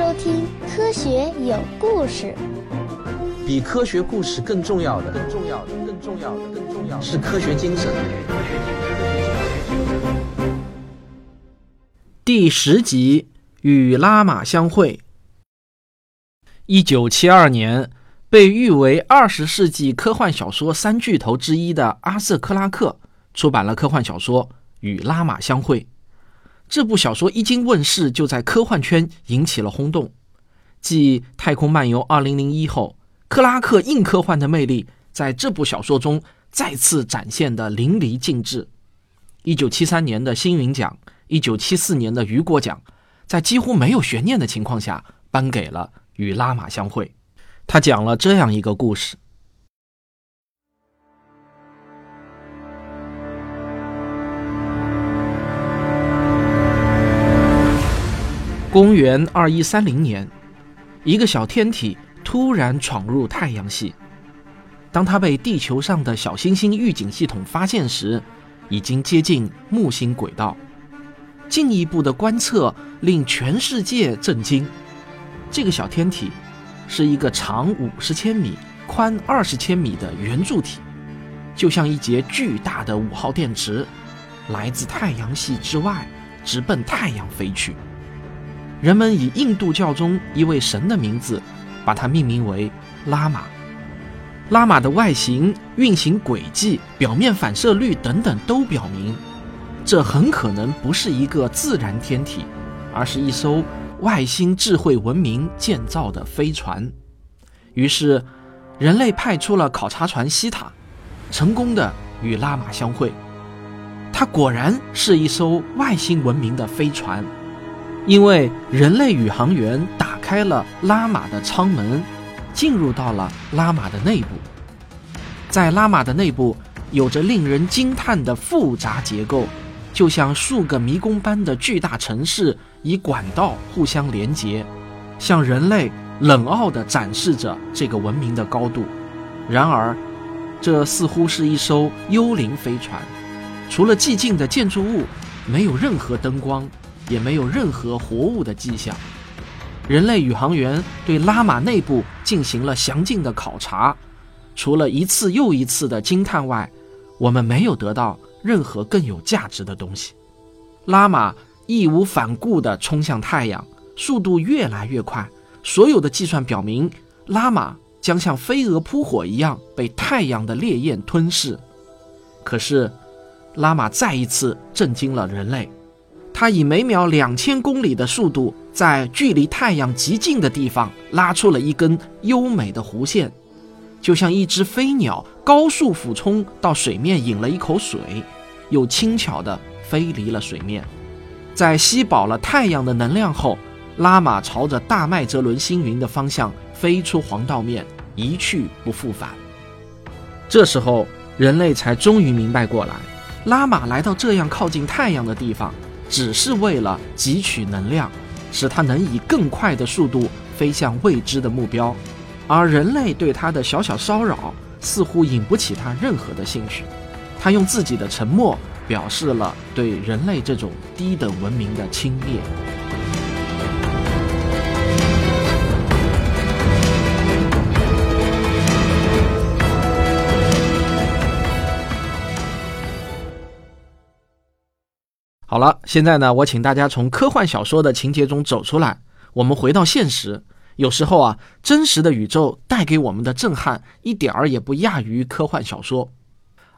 收听《科学有故事》。比科学故事更重要的，更重要的，更重要的，更重要的是科学精神。第十集与拉玛相会。一九七二年，被誉为二十世纪科幻小说三巨头之一的阿瑟·克拉克出版了科幻小说《与拉玛相会》。这部小说一经问世，就在科幻圈引起了轰动。继《太空漫游2001》后，克拉克硬科幻的魅力在这部小说中再次展现的淋漓尽致。1973年的星云奖，1974年的雨果奖，在几乎没有悬念的情况下颁给了《与拉玛相会》。他讲了这样一个故事。公元二一三零年，一个小天体突然闯入太阳系。当它被地球上的小行星预警系统发现时，已经接近木星轨道。进一步的观测令全世界震惊。这个小天体是一个长五十千米、宽二十千米的圆柱体，就像一节巨大的五号电池，来自太阳系之外，直奔太阳飞去。人们以印度教中一位神的名字，把它命名为拉玛。拉玛的外形、运行轨迹、表面反射率等等都表明，这很可能不是一个自然天体，而是一艘外星智慧文明建造的飞船。于是，人类派出了考察船西塔，成功的与拉玛相会。它果然是一艘外星文明的飞船。因为人类宇航员打开了拉玛的舱门，进入到了拉玛的内部。在拉玛的内部，有着令人惊叹的复杂结构，就像数个迷宫般的巨大城市以管道互相连接，向人类冷傲地展示着这个文明的高度。然而，这似乎是一艘幽灵飞船，除了寂静的建筑物，没有任何灯光。也没有任何活物的迹象。人类宇航员对拉玛内部进行了详尽的考察，除了一次又一次的惊叹外，我们没有得到任何更有价值的东西。拉玛义无反顾地冲向太阳，速度越来越快。所有的计算表明，拉玛将像飞蛾扑火一样被太阳的烈焰吞噬。可是，拉玛再一次震惊了人类。它以每秒两千公里的速度，在距离太阳极近的地方拉出了一根优美的弧线，就像一只飞鸟高速俯冲到水面饮了一口水，又轻巧地飞离了水面。在吸饱了太阳的能量后，拉玛朝着大麦哲伦星云的方向飞出黄道面，一去不复返。这时候，人类才终于明白过来，拉玛来到这样靠近太阳的地方。只是为了汲取能量，使它能以更快的速度飞向未知的目标，而人类对它的小小骚扰似乎引不起它任何的兴趣。它用自己的沉默表示了对人类这种低等文明的轻蔑。好了，现在呢，我请大家从科幻小说的情节中走出来，我们回到现实。有时候啊，真实的宇宙带给我们的震撼一点儿也不亚于科幻小说。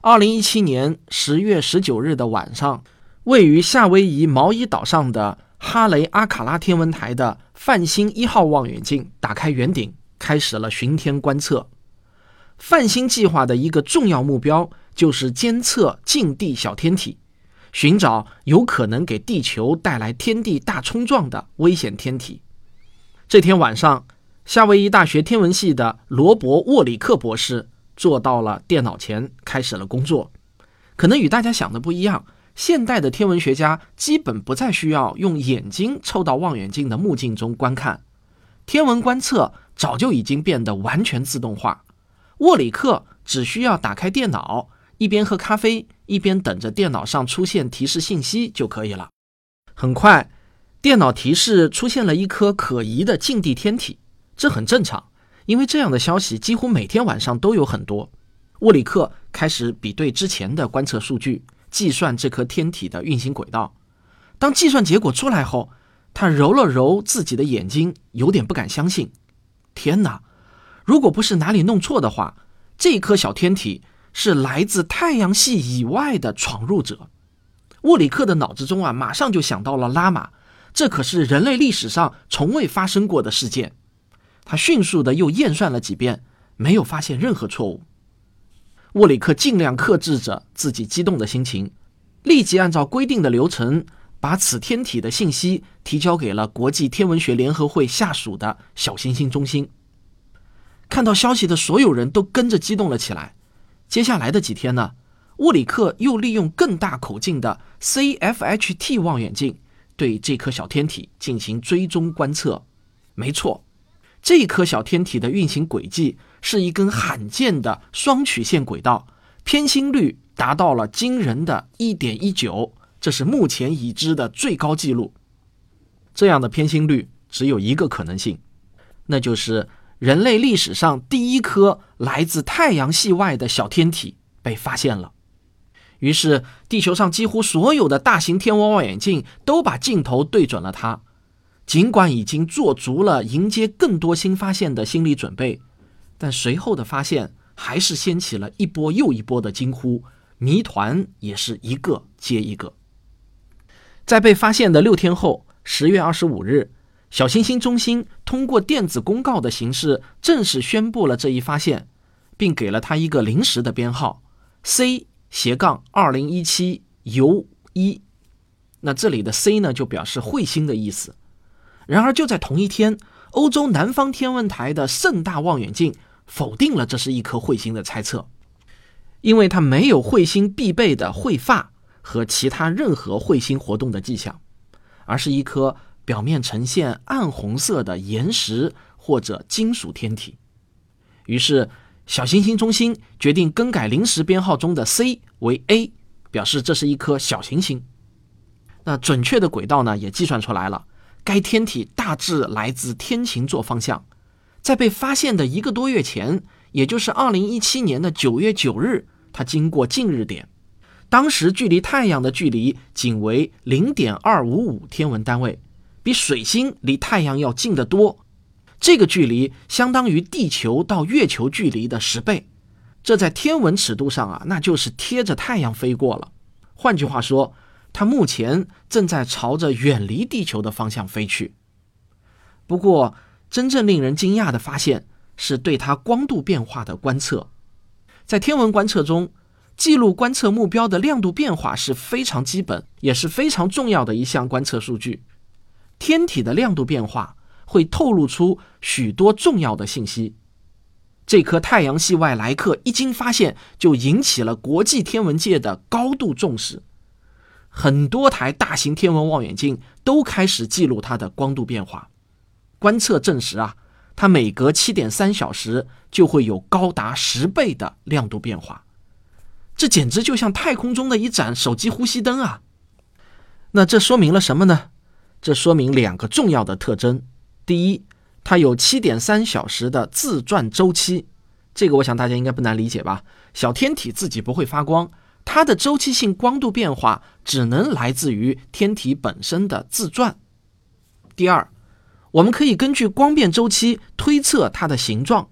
二零一七年十月十九日的晚上，位于夏威夷毛伊岛上的哈雷阿卡拉天文台的泛星一号望远镜打开圆顶，开始了巡天观测。泛星计划的一个重要目标就是监测近地小天体。寻找有可能给地球带来天地大冲撞的危险天体。这天晚上，夏威夷大学天文系的罗伯·沃里克博士坐到了电脑前，开始了工作。可能与大家想的不一样，现代的天文学家基本不再需要用眼睛凑到望远镜的目镜中观看，天文观测早就已经变得完全自动化。沃里克只需要打开电脑。一边喝咖啡，一边等着电脑上出现提示信息就可以了。很快，电脑提示出现了一颗可疑的近地天体，这很正常，因为这样的消息几乎每天晚上都有很多。沃里克开始比对之前的观测数据，计算这颗天体的运行轨道。当计算结果出来后，他揉了揉自己的眼睛，有点不敢相信。天哪！如果不是哪里弄错的话，这颗小天体是来自太阳系以外的闯入者。沃里克的脑子中啊，马上就想到了拉玛。这可是人类历史上从未发生过的事件。他迅速的又验算了几遍，没有发现任何错误。沃里克尽量克制着自己激动的心情，立即按照规定的流程，把此天体的信息提交给了国际天文学联合会下属的小行星中心。看到消息的所有人都跟着激动了起来。接下来的几天呢，沃里克又利用更大口径的 CFHT 望远镜。对这颗小天体进行追踪观测，没错，这颗小天体的运行轨迹是一根罕见的双曲线轨道，偏心率达到了惊人的一点一九，这是目前已知的最高纪录。这样的偏心率只有一个可能性，那就是人类历史上第一颗来自太阳系外的小天体被发现了。于是，地球上几乎所有的大型天文望远镜都把镜头对准了它。尽管已经做足了迎接更多新发现的心理准备，但随后的发现还是掀起了一波又一波的惊呼，谜团也是一个接一个。在被发现的六天后，十月二十五日，小行星中心通过电子公告的形式正式宣布了这一发现，并给了它一个临时的编号 C。斜杠二零一七 U 一，那这里的 C 呢就表示彗星的意思。然而就在同一天，欧洲南方天文台的盛大望远镜否定了这是一颗彗星的猜测，因为它没有彗星必备的彗发和其他任何彗星活动的迹象，而是一颗表面呈现暗红色的岩石或者金属天体。于是。小行星中心决定更改临时编号中的 C 为 A，表示这是一颗小行星。那准确的轨道呢也计算出来了，该天体大致来自天琴座方向，在被发现的一个多月前，也就是2017年的9月9日，它经过近日点，当时距离太阳的距离仅为0.255天文单位，比水星离太阳要近得多。这个距离相当于地球到月球距离的十倍，这在天文尺度上啊，那就是贴着太阳飞过了。换句话说，它目前正在朝着远离地球的方向飞去。不过，真正令人惊讶的发现是对它光度变化的观测。在天文观测中，记录观测目标的亮度变化是非常基本也是非常重要的一项观测数据。天体的亮度变化。会透露出许多重要的信息。这颗太阳系外来客一经发现，就引起了国际天文界的高度重视。很多台大型天文望远镜都开始记录它的光度变化。观测证实啊，它每隔七点三小时就会有高达十倍的亮度变化。这简直就像太空中的一盏手机呼吸灯啊！那这说明了什么呢？这说明两个重要的特征。第一，它有七点三小时的自转周期，这个我想大家应该不难理解吧？小天体自己不会发光，它的周期性光度变化只能来自于天体本身的自转。第二，我们可以根据光变周期推测它的形状。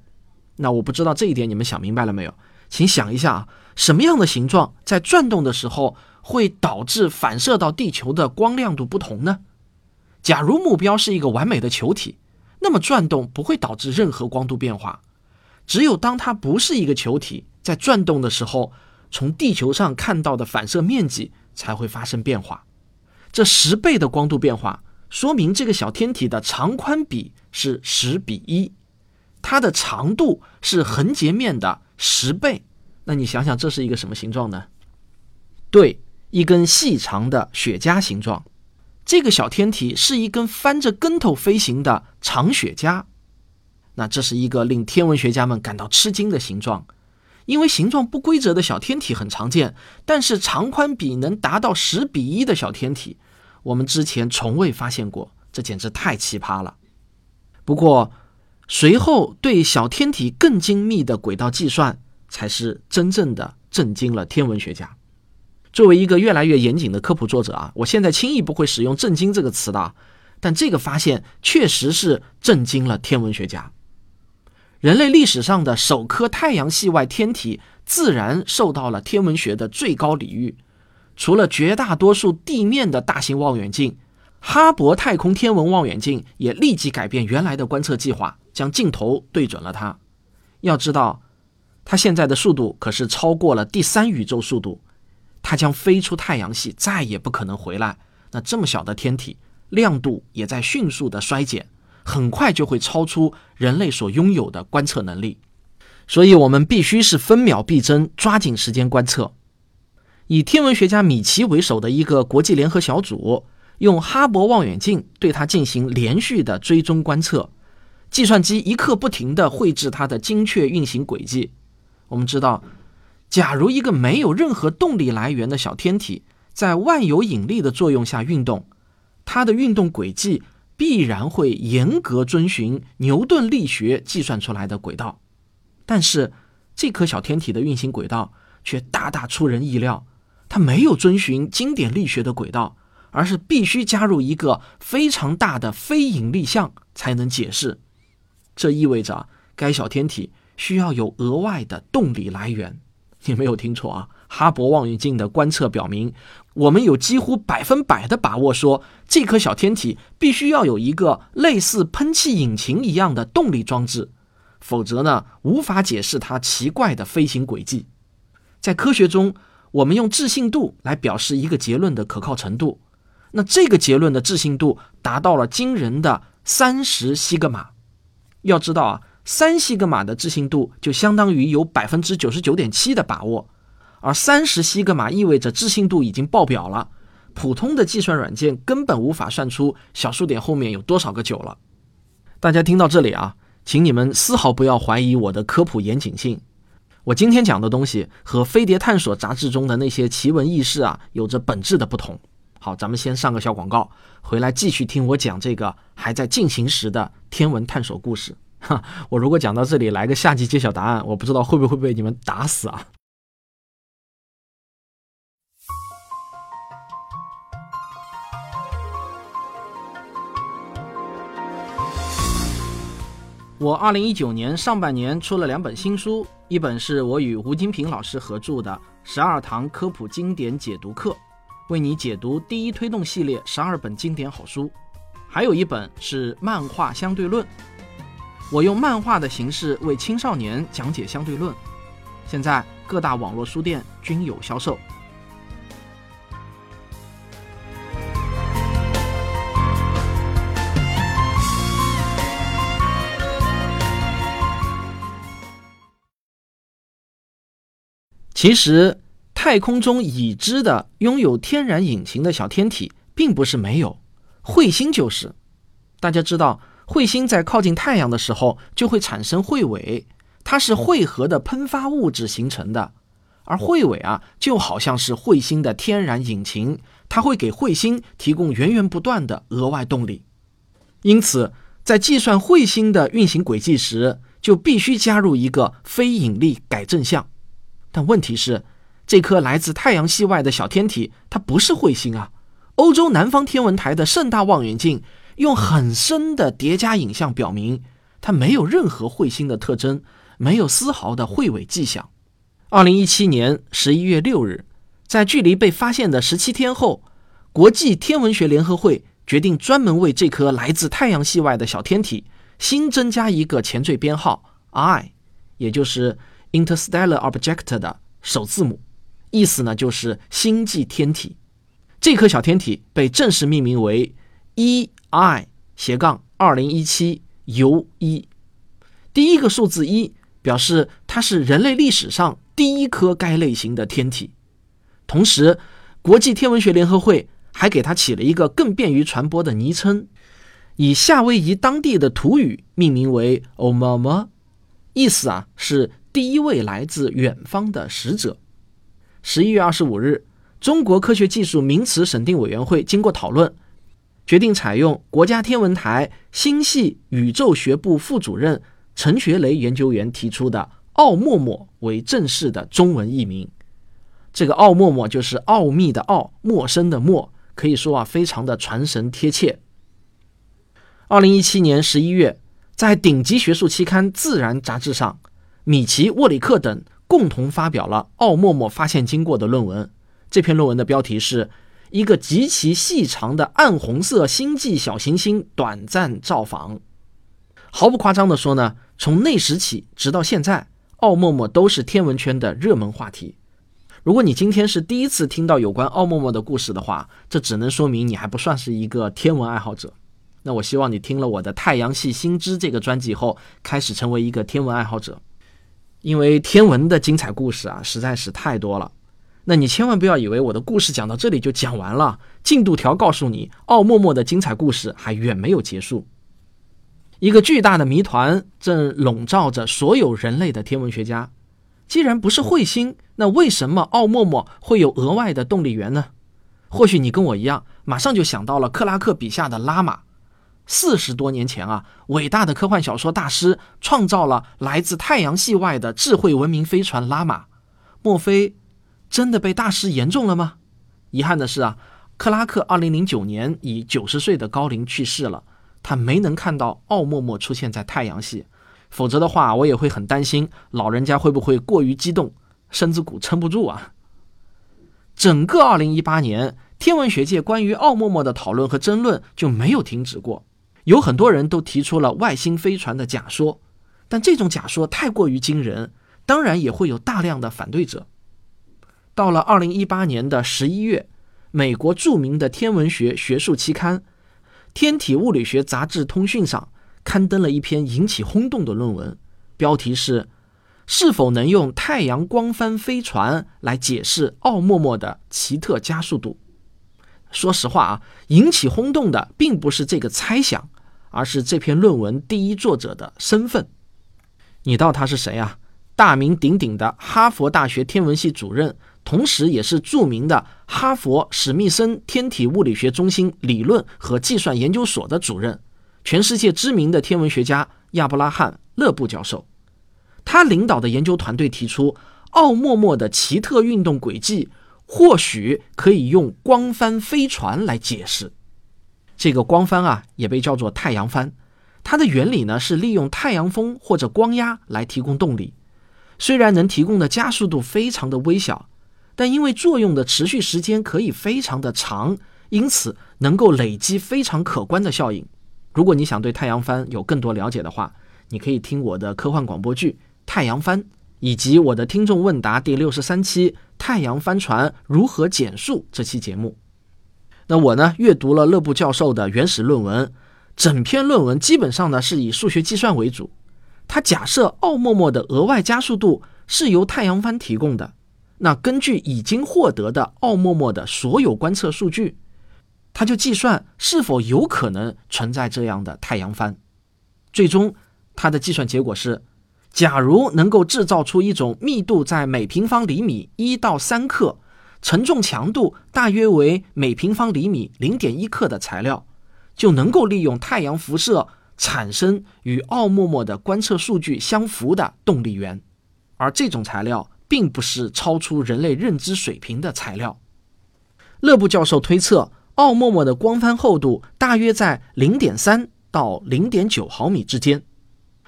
那我不知道这一点你们想明白了没有？请想一下啊，什么样的形状在转动的时候会导致反射到地球的光亮度不同呢？假如目标是一个完美的球体，那么转动不会导致任何光度变化。只有当它不是一个球体，在转动的时候，从地球上看到的反射面积才会发生变化。这十倍的光度变化，说明这个小天体的长宽比是十比一，它的长度是横截面的十倍。那你想想，这是一个什么形状呢？对，一根细长的雪茄形状。这个小天体是一根翻着跟头飞行的长雪茄，那这是一个令天文学家们感到吃惊的形状，因为形状不规则的小天体很常见，但是长宽比能达到十比一的小天体，我们之前从未发现过，这简直太奇葩了。不过，随后对小天体更精密的轨道计算，才是真正的震惊了天文学家。作为一个越来越严谨的科普作者啊，我现在轻易不会使用“震惊”这个词的。但这个发现确实是震惊了天文学家。人类历史上的首颗太阳系外天体，自然受到了天文学的最高礼遇。除了绝大多数地面的大型望远镜，哈勃太空天文望远镜也立即改变原来的观测计划，将镜头对准了它。要知道，它现在的速度可是超过了第三宇宙速度，它将飞出太阳系，再也不可能回来。那这么小的天体，亮度也在迅速的衰减，很快就会超出人类所拥有的观测能力。所以，我们必须是分秒必争，抓紧时间观测。以天文学家米奇为首的一个国际联合小组，用哈勃望远镜对它进行连续的追踪观测，计算机一刻不停地绘制它的精确运行轨迹。我们知道，假如一个没有任何动力来源的小天体在万有引力的作用下运动，它的运动轨迹必然会严格遵循牛顿力学计算出来的轨道。但是，这颗小天体的运行轨道却大大出人意料。它没有遵循经典力学的轨道，而是必须加入一个非常大的非引力项才能解释。这意味着该小天体需要有额外的动力来源。你没有听错啊！哈勃望远镜的观测表明，我们有几乎百分百的把握说，这颗小天体必须要有一个类似喷气引擎一样的动力装置，否则呢，无法解释它奇怪的飞行轨迹。在科学中。我们用置信度来表示一个结论的可靠程度，那这个结论的置信度达到了惊人的三十西格玛。要知道啊，三西格玛的置信度就相当于有百分之九十九点七的把握，而三十西格玛意味着置信度已经爆表了，普通的计算软件根本无法算出小数点后面有多少个九了。大家听到这里啊，请你们丝毫不要怀疑我的科普严谨性。我今天讲的东西和《飞碟探索》杂志中的那些奇闻异事啊，有着本质的不同。好，咱们先上个小广告，回来继续听我讲这个还在进行时的天文探索故事。哈，我如果讲到这里来个下集揭晓答案，我不知道会不会被你们打死啊！我二零一九年上半年出了两本新书，一本是我与吴金平老师合著的《十二堂科普经典解读课》，为你解读第一推动系列十二本经典好书；还有一本是《漫画相对论》，我用漫画的形式为青少年讲解相对论，现在各大网络书店均有销售。其实，太空中已知的拥有天然引擎的小天体并不是没有，彗星就是。大家知道，彗星在靠近太阳的时候就会产生彗尾，它是汇合的喷发物质形成的，而彗尾啊，就好像是彗星的天然引擎，它会给彗星提供源源不断的额外动力。因此，在计算彗星的运行轨迹时，就必须加入一个非引力改正项。但问题是，这颗来自太阳系外的小天体，它不是彗星啊！欧洲南方天文台的盛大望远镜用很深的叠加影像表明，它没有任何彗星的特征，没有丝毫的彗尾迹象。二零一七年十一月六日，在距离被发现的十七天后，国际天文学联合会决定专门为这颗来自太阳系外的小天体新增加一个前缀编号 I，也就是。Interstellar Object 的首字母，意思呢就是星际天体。这颗小天体被正式命名为一 i 斜杠二零一七 U 一。第一个数字一表示它是人类历史上第一颗该类型的天体。同时，国际天文学联合会还给它起了一个更便于传播的昵称，以夏威夷当地的土语命名为 Omama，意思啊是。第一位来自远方的使者。十一月二十五日，中国科学技术名词审定委员会经过讨论，决定采用国家天文台星系宇宙学部副主任陈学雷研究员提出的“奥陌陌”为正式的中文译名。这个“奥陌陌”就是奥秘的“奥”，陌生的“陌”，可以说啊，非常的传神贴切。二零一七年十一月，在顶级学术期刊《自然》杂志上，米奇、沃里克等共同发表了奥陌陌发现经过的论文。这篇论文的标题是一个极其细长的暗红色星际小行星短暂造访。毫不夸张地说呢，从那时起直到现在，奥陌陌都是天文圈的热门话题。如果你今天是第一次听到有关奥陌陌的故事的话，这只能说明你还不算是一个天文爱好者。那我希望你听了我的《太阳系新知》这个专辑后，开始成为一个天文爱好者，因为天文的精彩故事啊，实在是太多了。那你千万不要以为我的故事讲到这里就讲完了，进度条告诉你，奥陌陌的精彩故事还远没有结束。一个巨大的谜团正笼罩着所有人类的天文学家。既然不是彗星，那为什么奥陌陌会有额外的动力源呢？或许你跟我一样，马上就想到了克拉克笔下的拉玛。四十多年前啊，伟大的科幻小说大师创造了来自太阳系外的智慧文明飞船拉玛。莫非真的被大师言中了吗？遗憾的是啊，克拉克二零零九年以九十岁的高龄去世了，他没能看到奥陌陌出现在太阳系。否则的话，我也会很担心老人家会不会过于激动，身子骨撑不住啊。整个2018年，天文学界关于奥默默的讨论和争论就没有停止过，有很多人都提出了外星飞船的假说，但这种假说太过于惊人，当然也会有大量的反对者。到了2018年的11月，美国著名的天文学学术期刊《天体物理学杂志通讯》上。刊登了一篇引起轰动的论文，标题是“是否能用太阳光帆飞船来解释奥陌陌的奇特加速度？”说实话啊，引起轰动的并不是这个猜想，而是这篇论文第一作者的身份。你道他是谁啊？大名鼎鼎的哈佛大学天文系主任，同时也是著名的哈佛史密森天体物理学中心理论和计算研究所的主任。全世界知名的天文学家亚伯拉罕·勒布教授，他领导的研究团队提出，奥陌陌的奇特运动轨迹或许可以用光帆飞船来解释。这个光帆啊，也被叫做太阳帆，它的原理呢是利用太阳风或者光压来提供动力。虽然能提供的加速度非常的微小，但因为作用的持续时间可以非常的长，因此能够累积非常可观的效应。如果你想对太阳帆有更多了解的话，你可以听我的科幻广播剧《太阳帆》，以及我的听众问答第六十三期《太阳帆船如何减速》这期节目。那我呢，阅读了勒布教授的原始论文，整篇论文基本上呢是以数学计算为主。他假设奥陌陌的额外加速度是由太阳帆提供的。那根据已经获得的奥陌陌的所有观测数据。他就计算是否有可能存在这样的太阳帆，最终他的计算结果是：假如能够制造出一种密度在每平方厘米一到三克、承重强度大约为每平方厘米零点一克的材料，就能够利用太阳辐射产生与奥陌陌的观测数据相符的动力源，而这种材料并不是超出人类认知水平的材料。勒布教授推测。奥陌陌的光帆厚度大约在零点三到零点九毫米之间。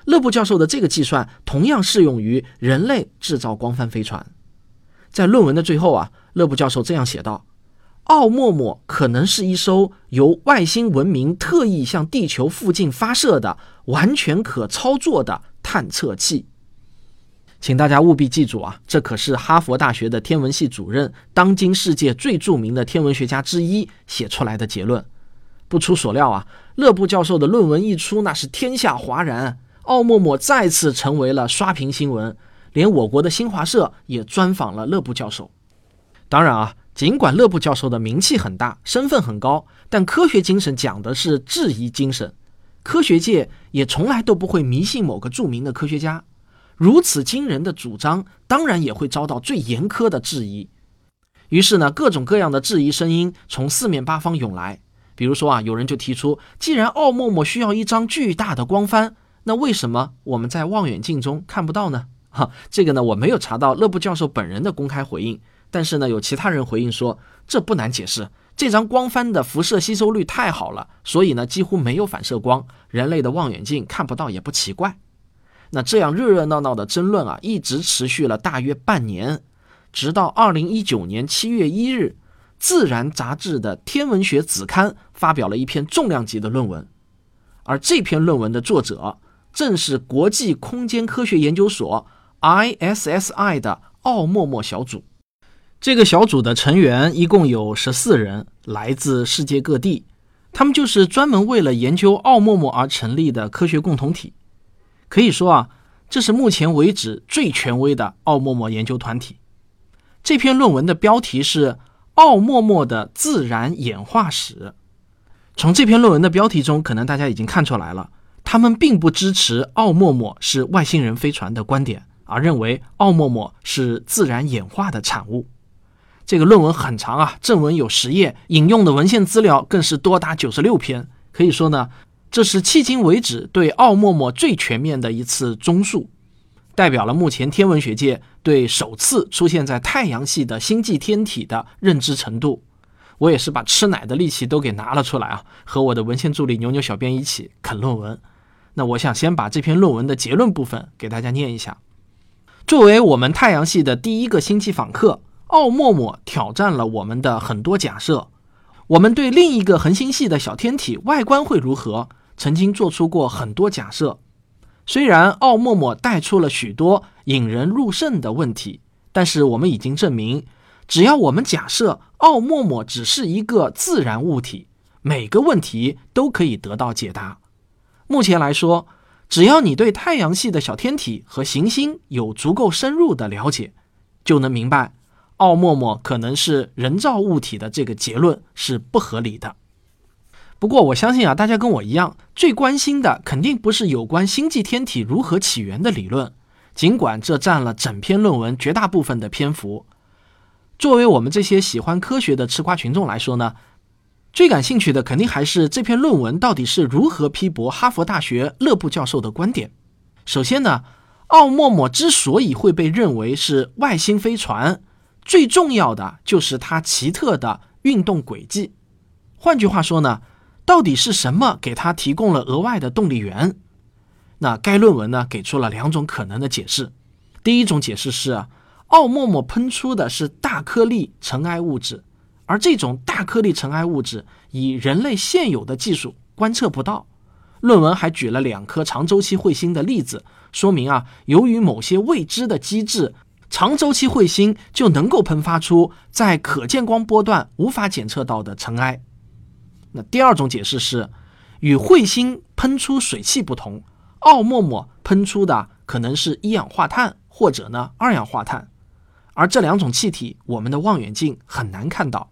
勒布教授的这个计算同样适用于人类制造光帆飞船。在论文的最后啊，勒布教授这样写道：“奥陌陌可能是一艘由外星文明特意向地球附近发射的完全可操作的探测器。”请大家务必记住啊，这可是哈佛大学的天文系主任，当今世界最著名的天文学家之一写出来的结论。不出所料啊，勒布教授的论文一出，那是天下哗然，奥陌陌再次成为了刷屏新闻，连我国的新华社也专访了勒布教授。当然啊，尽管勒布教授的名气很大，身份很高，但科学精神讲的是质疑精神，科学界也从来都不会迷信某个著名的科学家。如此惊人的主张，当然也会遭到最严苛的质疑。于是呢，各种各样的质疑声音从四面八方涌来。比如说啊，有人就提出，既然奥陌陌需要一张巨大的光帆，那为什么我们在望远镜中看不到呢？哈，这个呢，我没有查到勒布教授本人的公开回应，但是呢，有其他人回应说，这不难解释，这张光帆的辐射吸收率太好了，所以呢，几乎没有反射光，人类的望远镜看不到也不奇怪。那这样热热闹闹的争论啊，一直持续了大约半年。直到二零一九年七月一日，《自然》杂志的天文学子刊发表了一篇重量级的论文，而这篇论文的作者正是国际空间科学研究所 （ISSI） 的奥默默小组。这个小组的成员一共有十四人，来自世界各地，他们就是专门为了研究奥陌陌而成立的科学共同体。可以说啊，这是目前为止最权威的奥陌陌研究团体。这篇论文的标题是《奥陌陌的自然演化史》。从这篇论文的标题中，可能大家已经看出来了，他们并不支持奥陌陌是外星人飞船的观点，而认为奥陌陌是自然演化的产物。这个论文很长啊，正文有十页，引用的文献资料更是多达九十六篇。可以说呢，这是迄今为止对奥陌陌最全面的一次综述。代表了目前天文学界对首次出现在太阳系的星际天体的认知程度。我也是把吃奶的力气都给拿了出来啊，和我的文献助理牛牛小编一起啃论文。那我想先把这篇论文的结论部分给大家念一下。作为我们太阳系的第一个星际访客，奥陌陌挑战了我们的很多假设。我们对另一个恒星系的小天体外观会如何，曾经做出过很多假设。虽然奥陌陌带出了许多引人入胜的问题，但是我们已经证明，只要我们假设奥陌陌只是一个自然物体，每个问题都可以得到解答。目前来说，只要你对太阳系的小天体和行星有足够深入的了解，就能明白奥陌陌可能是人造物体的这个结论是不合理的。不过我相信啊，大家跟我一样，最关心的肯定不是有关星际天体如何起源的理论，尽管这占了整篇论文绝大部分的篇幅。作为我们这些喜欢科学的吃瓜群众来说呢，最感兴趣的肯定还是这篇论文到底是如何批驳哈佛大学勒布教授的观点。首先呢，奥陌陌之所以会被认为是外星飞船，最重要的就是它奇特的运动轨迹。换句话说呢。到底是什么给他提供了额外的动力源？那该论文呢给出了两种可能的解释。第一种解释是，奥陌陌喷出的是大颗粒尘埃物质，而这种大颗粒尘埃物质以人类现有的技术观测不到。论文还举了两颗长周期彗星的例子，说明啊，由于某些未知的机制，长周期彗星就能够喷发出在可见光波段无法检测到的尘埃。那第二种解释是，与彗星喷出水汽不同，奥陌陌喷出的可能是一氧化碳或者呢二氧化碳，而这两种气体我们的望远镜很难看到。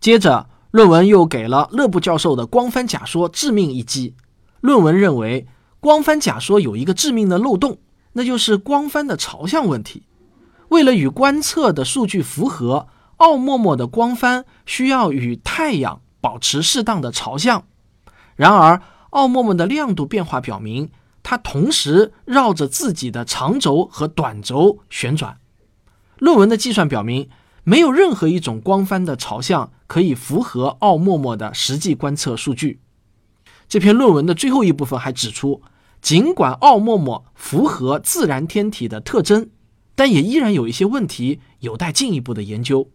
接着，论文又给了勒布教授的光帆假说致命一击。论文认为，光帆假说有一个致命的漏洞，那就是光帆的朝向问题。为了与观测的数据符合，奥陌陌的光帆需要与太阳。保持适当的朝向，然而奥陌陌的亮度变化表明，它同时绕着自己的长轴和短轴旋转。论文的计算表明，没有任何一种光帆的朝向可以符合奥陌陌的实际观测数据。这篇论文的最后一部分还指出，尽管奥陌陌符合自然天体的特征，但也依然有一些问题有待进一步的研究。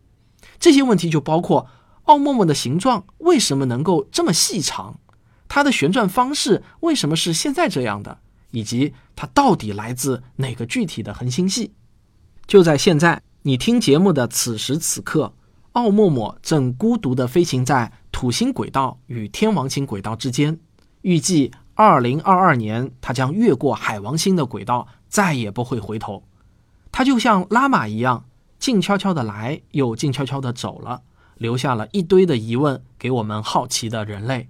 这些问题就包括。奥陌陌的形状为什么能够这么细长？它的旋转方式为什么是现在这样的？以及它到底来自哪个具体的恒星系？就在现在，你听节目的此时此刻，奥陌陌正孤独地飞行在土星轨道与天王星轨道之间。预计2022年，它将越过海王星的轨道，再也不会回头。它就像拉玛一样，静悄悄地来，又静悄悄地走了。留下了一堆的疑问给我们好奇的人类。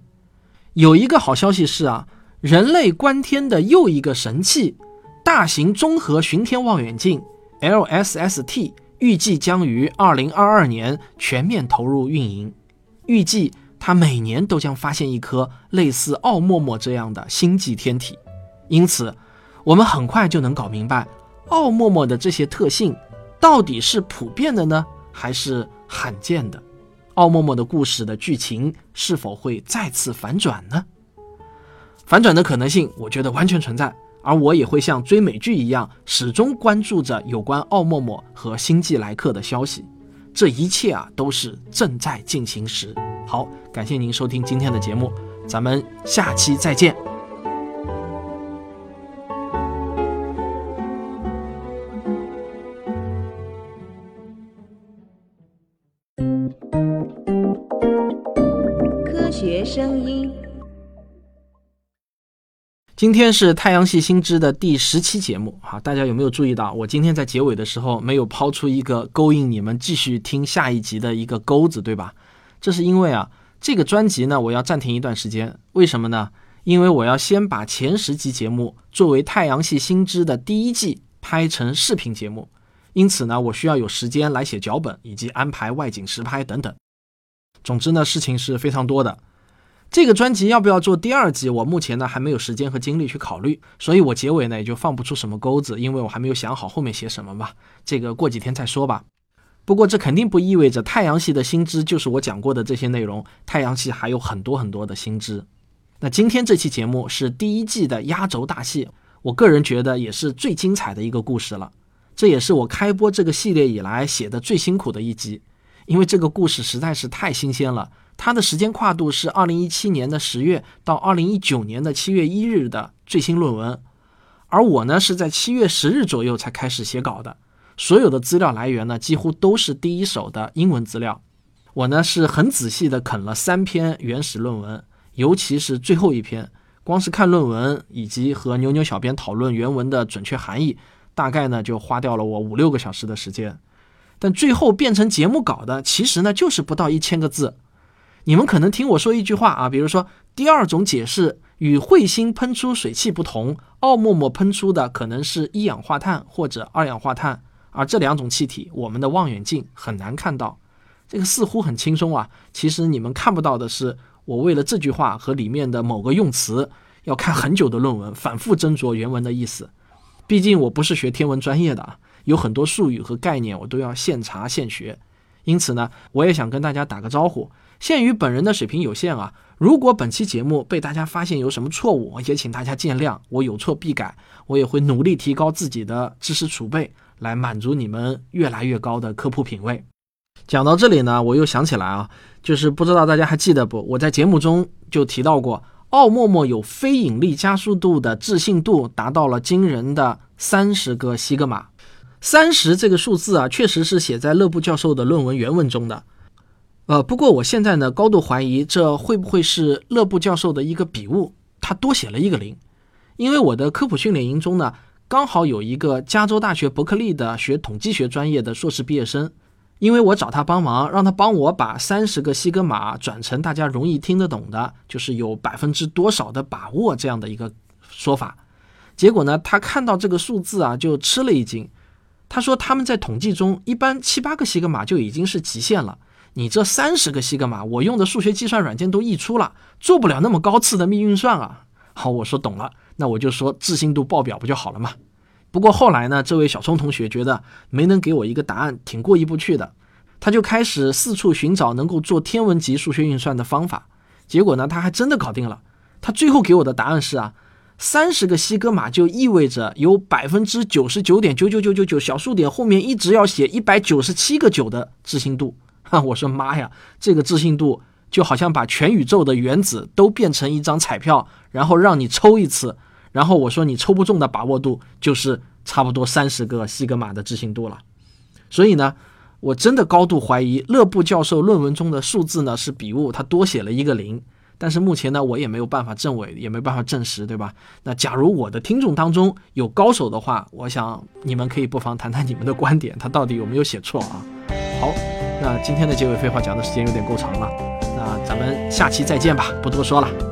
有一个好消息是啊，人类观天的又一个神器——大型综合巡天望远镜 （LSST） （预计将于二零二二年全面投入运营。预计它每年都将发现一颗类似奥陌陌这样的星际天体。因此，我们很快就能搞明白奥陌陌的这些特性到底是普遍的呢，还是罕见的？奥默默的故事的剧情是否会再次反转呢？反转的可能性，我觉得完全存在。而我也会像追美剧一样，始终关注着有关奥默默和星际来客的消息。这一切啊，都是正在进行时。好，感谢您收听今天的节目，咱们下期再见。学声音。今天是太阳系新知的第十期节目，哈，大家有没有注意到，我今天在结尾的时候没有抛出一个勾引你们继续听下一集的一个钩子，对吧？这是因为啊，这个专辑呢，我要暂停一段时间，为什么呢？因为我要先把前十集节目作为太阳系新知的第一季拍成视频节目，因此呢，我需要有时间来写脚本以及安排外景实拍等等。总之呢，事情是非常多的。这个专辑要不要做第二季？我目前呢还没有时间和精力去考虑，所以我结尾呢也就放不出什么钩子，因为我还没有想好后面写什么嘛。这个过几天再说吧。不过这肯定不意味着太阳系的新知就是我讲过的这些内容，太阳系还有很多很多的新知。那今天这期节目是第一季的压轴大戏，我个人觉得也是最精彩的一个故事了。这也是我开播这个系列以来写的最辛苦的一集，因为这个故事实在是太新鲜了。它的时间跨度是二零一七年的十月到二零一九年的七月一日的最新论文，而我呢是在七月十日左右才开始写稿的，所有的资料来源呢几乎都是第一手的英文资料。我呢是很仔细的啃了三篇原始论文，尤其是最后一篇，光是看论文以及和牛牛小编讨论原文的准确含义，大概呢就花掉了我五六个小时的时间。但最后变成节目稿的，其实呢就是不到一千个字。你们可能听我说一句话啊，比如说第二种解释与彗星喷出水汽不同，奥陌陌喷出的可能是一氧化碳或者二氧化碳，而这两种气体我们的望远镜很难看到。这个似乎很轻松啊，其实你们看不到的是，我为了这句话和里面的某个用词，要看很久的论文，反复斟酌原文的意思。毕竟我不是学天文专业的，有很多术语和概念我都要现查现学。因此呢，我也想跟大家打个招呼。限于本人的水平有限啊，如果本期节目被大家发现有什么错误，也请大家见谅。我有错必改，我也会努力提高自己的知识储备，来满足你们越来越高的科普品味。讲到这里呢，我又想起来啊，就是不知道大家还记得不？我在节目中就提到过，奥陌陌有非引力加速度的置信度达到了惊人的三十个西格玛。三十这个数字啊，确实是写在勒布教授的论文原文中的。呃，不过我现在呢，高度怀疑这会不会是勒布教授的一个笔误，他多写了一个零。因为我的科普训练营中呢，刚好有一个加州大学伯克利的学统计学专业的硕士毕业生，因为我找他帮忙，让他帮我把三十个西格玛转成大家容易听得懂的，就是有百分之多少的把握这样的一个说法。结果呢，他看到这个数字啊，就吃了一惊。他说他们在统计中，一般七八个西格玛就已经是极限了。你这三十个西格玛，我用的数学计算软件都溢出了，做不了那么高次的密运算啊。好，我说懂了，那我就说置信度爆表不就好了嘛。不过后来呢，这位小聪同学觉得没能给我一个答案，挺过意不去的，他就开始四处寻找能够做天文级数学运算的方法。结果呢，他还真的搞定了。他最后给我的答案是啊，三十个西格玛就意味着有百分之九十九点九九九九九小数点后面一直要写一百九十七个九的置信度。我说妈呀，这个置信度就好像把全宇宙的原子都变成一张彩票，然后让你抽一次，然后我说你抽不中的把握度就是差不多三十个西格玛的置信度了。所以呢，我真的高度怀疑勒布教授论文中的数字呢是笔误，他多写了一个零。但是目前呢，我也没有办法证伪，也没办法证实，对吧？那假如我的听众当中有高手的话，我想你们可以不妨谈谈你们的观点，他到底有没有写错啊？好。那今天的结尾废话讲的时间有点够长了，那咱们下期再见吧，不多说了。